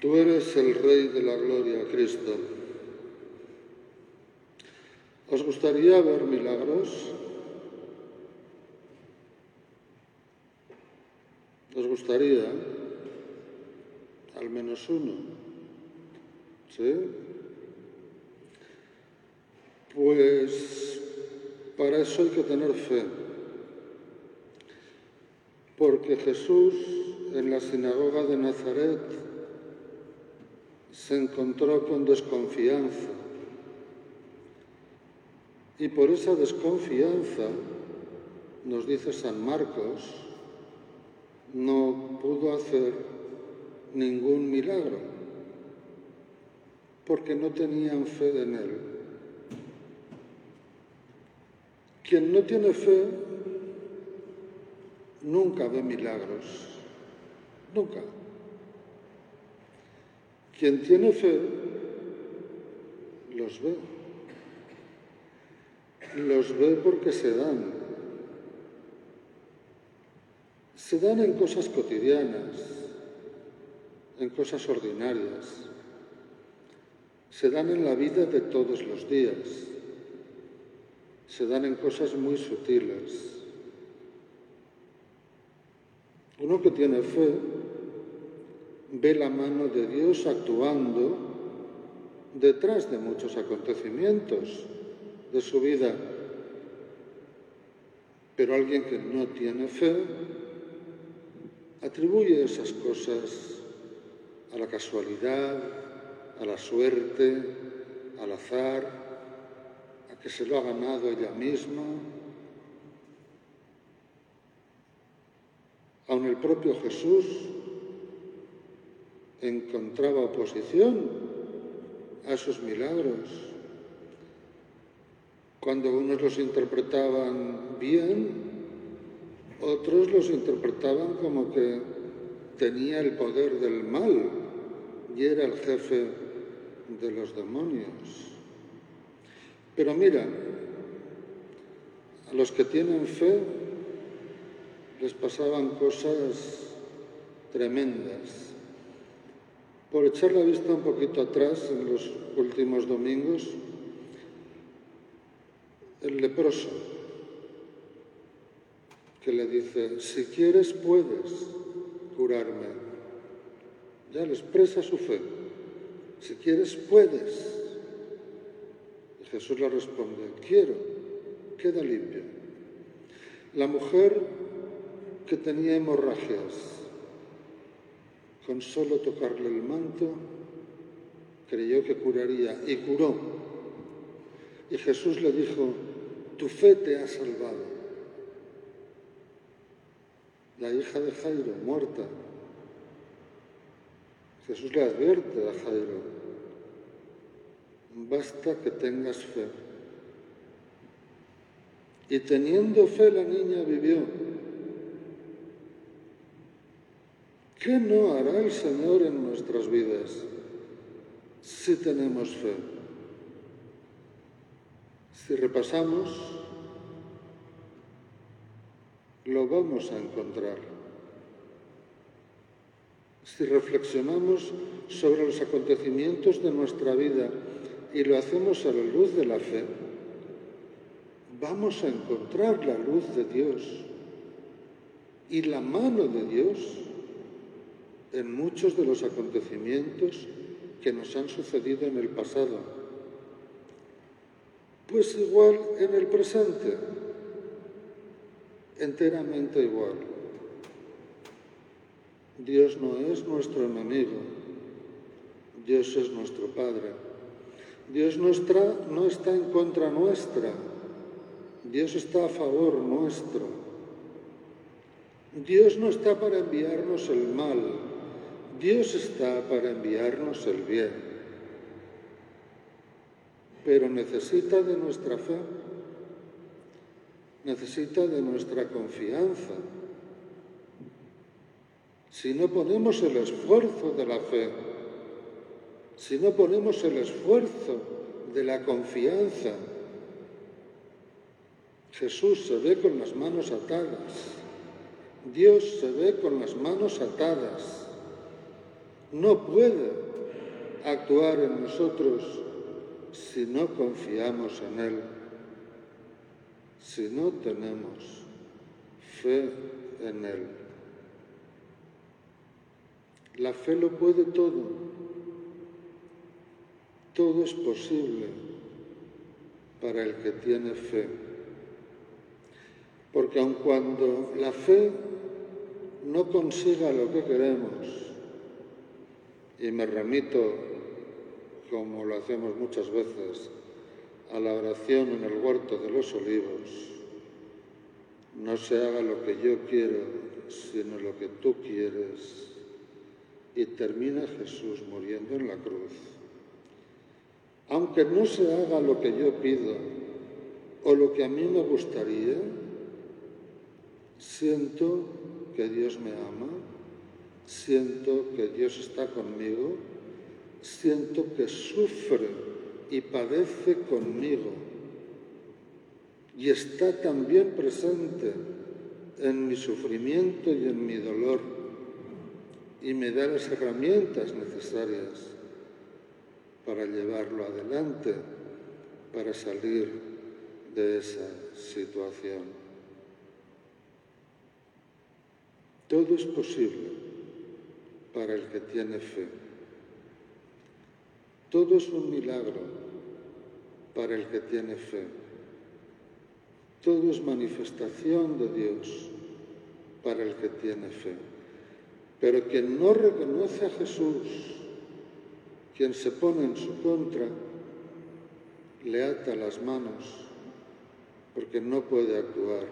Tú eres el Rey de la Gloria, Cristo. ¿Os gustaría ver milagros? ¿Os gustaría? Al menos uno. ¿Sí? Pues para eso hay que tener fe. Porque Jesús en la sinagoga de Nazaret se encontró con desconfianza. Y por esa desconfianza, nos dice San Marcos, no pudo hacer ningún milagro, porque no tenían fe en él. Quien no tiene fe nunca ve milagros, nunca. Quien tiene fe los ve. Los ve porque se dan. Se dan en cosas cotidianas, en cosas ordinarias. Se dan en la vida de todos los días. Se dan en cosas muy sutiles. Uno que tiene fe ve la mano de Dios actuando detrás de muchos acontecimientos de su vida. Pero alguien que no tiene fe atribuye esas cosas a la casualidad, a la suerte, al azar, a que se lo ha ganado ella misma. Aun el propio Jesús encontraba oposición a esos milagros. Cuando unos los interpretaban bien, otros los interpretaban como que tenía el poder del mal y era el jefe de los demonios. Pero mira, a los que tienen fe les pasaban cosas tremendas. Por echar la vista un poquito atrás en los últimos domingos, el leproso que le dice, si quieres puedes curarme. Ya le expresa su fe. Si quieres puedes. Y Jesús le responde, quiero, queda limpio. La mujer que tenía hemorragias, con solo tocarle el manto, creyó que curaría y curó. Y Jesús le dijo, tu fe te ha salvado. La hija de Jairo, muerta. Jesús le advierte a Jairo, basta que tengas fe. Y teniendo fe la niña vivió. ¿Qué no hará el Señor en nuestras vidas si tenemos fe? Si repasamos, lo vamos a encontrar. Si reflexionamos sobre los acontecimientos de nuestra vida y lo hacemos a la luz de la fe, vamos a encontrar la luz de Dios y la mano de Dios en muchos de los acontecimientos que nos han sucedido en el pasado. Pues igual en el presente, enteramente igual. Dios no es nuestro enemigo, Dios es nuestro Padre. Dios nuestra, no está en contra nuestra, Dios está a favor nuestro. Dios no está para enviarnos el mal, Dios está para enviarnos el bien, pero necesita de nuestra fe, necesita de nuestra confianza. Si no ponemos el esfuerzo de la fe, si no ponemos el esfuerzo de la confianza, Jesús se ve con las manos atadas, Dios se ve con las manos atadas no puede actuar en nosotros si no confiamos en Él, si no tenemos fe en Él. La fe lo puede todo, todo es posible para el que tiene fe. Porque aun cuando la fe no consiga lo que queremos, y me remito, como lo hacemos muchas veces, a la oración en el huerto de los olivos, no se haga lo que yo quiero, sino lo que tú quieres. Y termina Jesús muriendo en la cruz. Aunque no se haga lo que yo pido o lo que a mí me gustaría, siento que Dios me ama, siento que Dios está conmigo, siento que sufre y padece conmigo. Y está también presente en mi sufrimiento y en mi dolor. Y me da las herramientas necesarias para llevarlo adelante, para salir de esa situación. Todo es posible para el que tiene fe. Todo es un milagro para el que tiene fe. Todo es manifestación de Dios para el que tiene fe. Pero quien no reconoce a Jesús, quien se pone en su contra, le ata las manos porque no puede actuar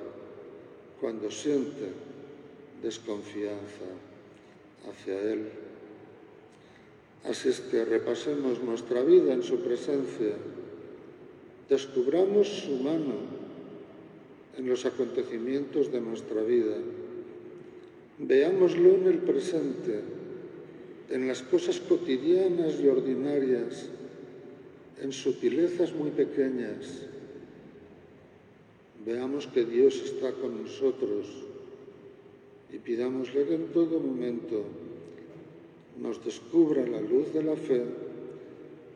cuando siente desconfianza hacia Él. Así es que repasemos nuestra vida en su presencia, descubramos su mano en los acontecimientos de nuestra vida, veámoslo en el presente, en las cosas cotidianas y ordinarias, en sutilezas muy pequeñas. Veamos que Dios está con nosotros y pidámosle que en todo momento nos descubra la luz de la fe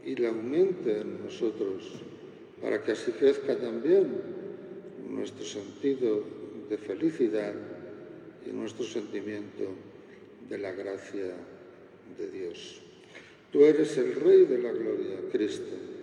y la aumente en nosotros, para que así crezca también nuestro sentido de felicidad y nuestro sentimiento de la gracia de Dios. Tú eres el Rey de la Gloria, Cristo.